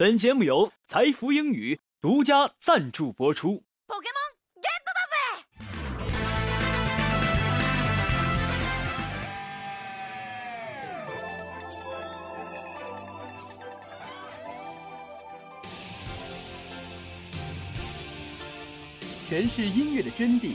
本节目由财富英语独家赞助播出。诠释音乐的真谛，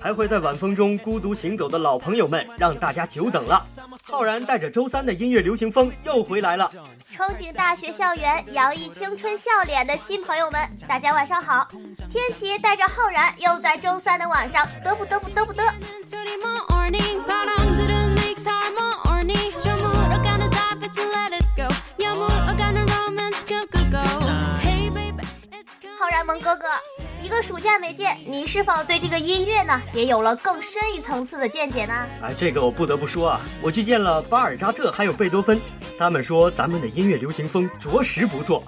徘徊在晚风中孤独行走的老朋友们，让大家久等了。浩然带着周三的音乐流行风又回来了。憧憬大学校园、洋溢青春笑脸的新朋友们，大家晚上好。天琪带着浩然又在周三的晚上嘚不嘚不嘚不嘚。萌哥哥，一个暑假没见，你是否对这个音乐呢也有了更深一层次的见解呢？啊，这个我不得不说啊，我去见了巴尔扎特还有贝多芬，他们说咱们的音乐流行风着实不错。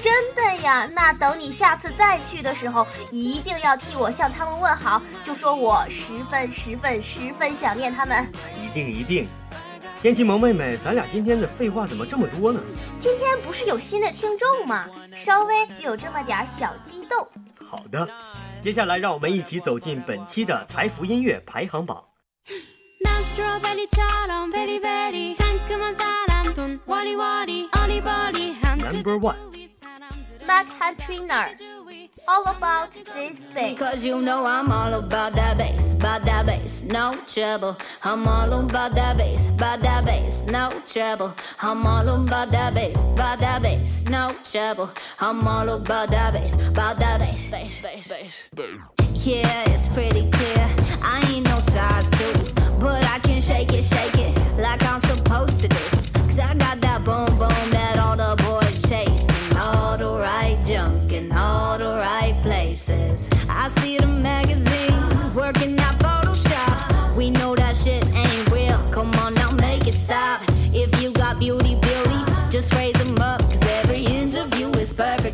真的呀？那等你下次再去的时候，一定要替我向他们问好，就说我十分十分十分想念他们。一定一定。天气萌妹妹，咱俩今天的废话怎么这么多呢？今天不是有新的听众吗？稍微就有这么点小激动。好的，接下来让我们一起走进本期的财富音乐排行榜。Number one，Mark Trainer。All about this bass. Cause you know I'm all about that bass, about that bass, no trouble. I'm all about that bass, about that bass, no trouble. I'm all about that bass, about that bass, no trouble. I'm all about that bass, about that bass, bass, bass, bass. Yeah, it's pretty clear. is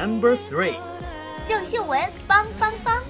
Number three，郑秀文，帮帮帮。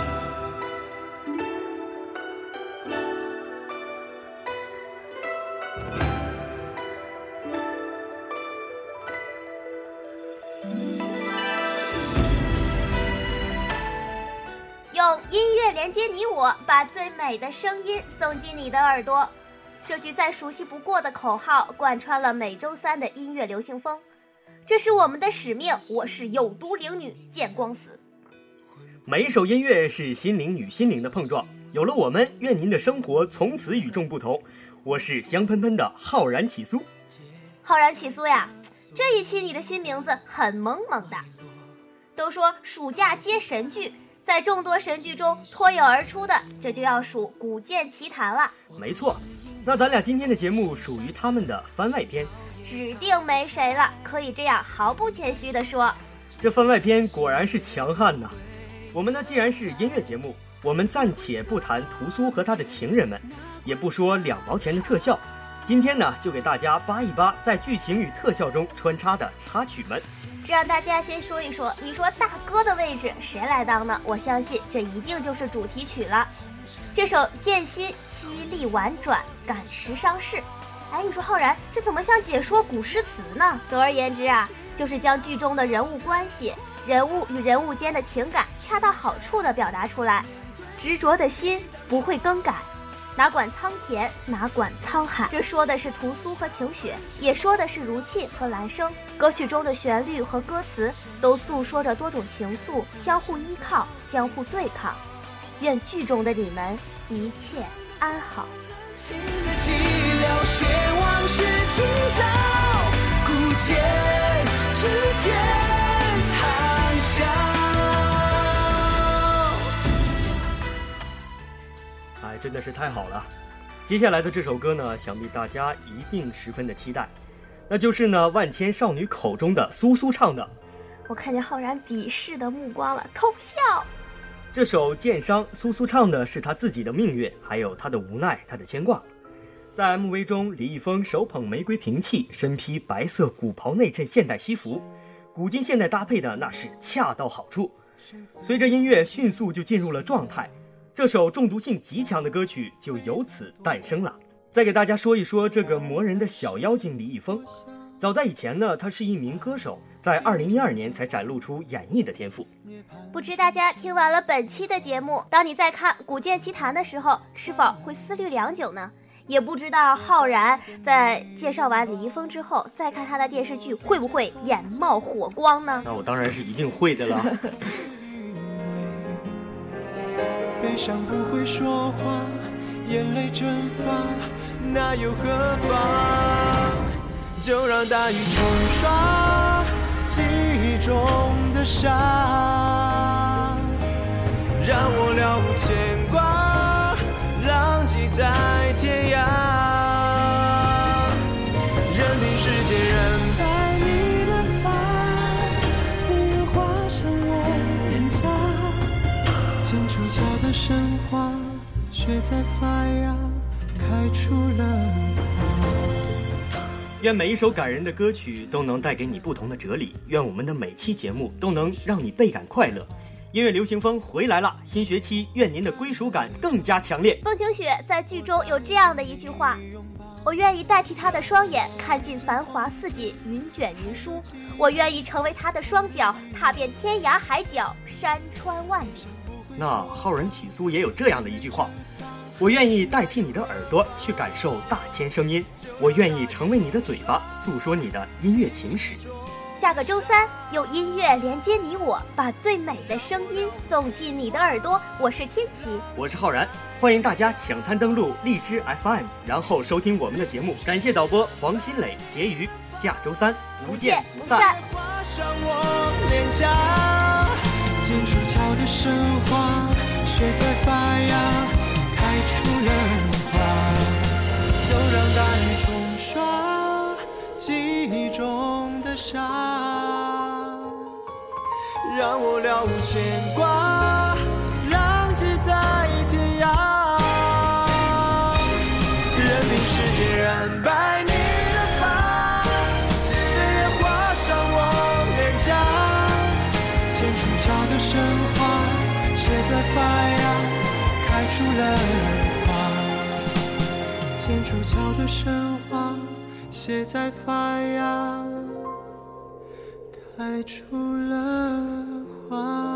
我，把最美的声音送进你的耳朵。这句再熟悉不过的口号，贯穿了每周三的音乐流行风。这是我们的使命。我是有毒灵女见光死。每一首音乐是心灵与心灵的碰撞。有了我们，愿您的生活从此与众不同。我是香喷喷的浩然起酥。浩然起酥呀，这一期你的新名字很萌萌的。都说暑假接神剧。在众多神剧中脱颖而出的，这就要数《古剑奇谭》了。没错，那咱俩今天的节目属于他们的番外篇，指定没谁了。可以这样毫不谦虚地说，这番外篇果然是强悍呐。我们呢，既然是音乐节目，我们暂且不谈屠苏和他的情人们，也不说两毛钱的特效，今天呢，就给大家扒一扒在剧情与特效中穿插的插曲们。让大家先说一说，你说大哥的位置谁来当呢？我相信这一定就是主题曲了。这首剑心凄厉婉转，感时伤世。哎，你说浩然，这怎么像解说古诗词呢？总而言之啊，就是将剧中的人物关系、人物与人物间的情感恰到好处地表达出来。执着的心不会更改。哪管苍田，哪管沧海，这说的是屠苏和晴雪，也说的是如沁和兰生。歌曲中的旋律和歌词都诉说着多种情愫，相互依靠，相互对抗。愿剧中的你们一切安好。真的是太好了，接下来的这首歌呢，想必大家一定十分的期待，那就是呢万千少女口中的苏苏唱的。我看见浩然鄙视的目光了，偷笑。这首《剑伤》，苏苏唱的是她自己的命运，还有她的无奈，她的牵挂。在 MV 中，李易峰手捧玫瑰瓶器，身披白色古袍内衬现代西服，古今现代搭配的那是恰到好处。随着音乐迅速就进入了状态。这首中毒性极强的歌曲就由此诞生了。再给大家说一说这个磨人的小妖精李易峰。早在以前呢，他是一名歌手，在二零一二年才展露出演绎的天赋。不知大家听完了本期的节目，当你在看《古剑奇谭》的时候，是否会思虑良久呢？也不知道浩然在介绍完李易峰之后，再看他的电视剧，会不会眼冒火光呢？那我当然是一定会的了。悲伤不会说话，眼泪蒸发，那又何妨？就让大雨冲刷记忆中的伤，让我了无牵挂，浪迹在却在发芽，开出了愿每一首感人的歌曲都能带给你不同的哲理。愿我们的每期节目都能让你倍感快乐。音乐流行风回来了，新学期愿您的归属感更加强烈。风晴雪在剧中有这样的一句话：“我愿意代替他的双眼，看尽繁华似锦，云卷云舒；我愿意成为他的双脚，踏遍天涯海角，山川万里。”那浩然起诉也有这样的一句话：我愿意代替你的耳朵去感受大千声音，我愿意成为你的嘴巴，诉说你的音乐情史。下个周三，用音乐连接你我，把最美的声音送进你的耳朵。我是天琪，我是浩然，欢迎大家抢滩登录荔枝 FM，然后收听我们的节目。感谢导播黄新磊、婕妤，下周三不见不散。天出桥的神话。雪在发芽，开出了花。就让大雨冲刷记忆中的沙，让我了无牵挂，了花。牵出桥的神话，写在发芽，开出了花。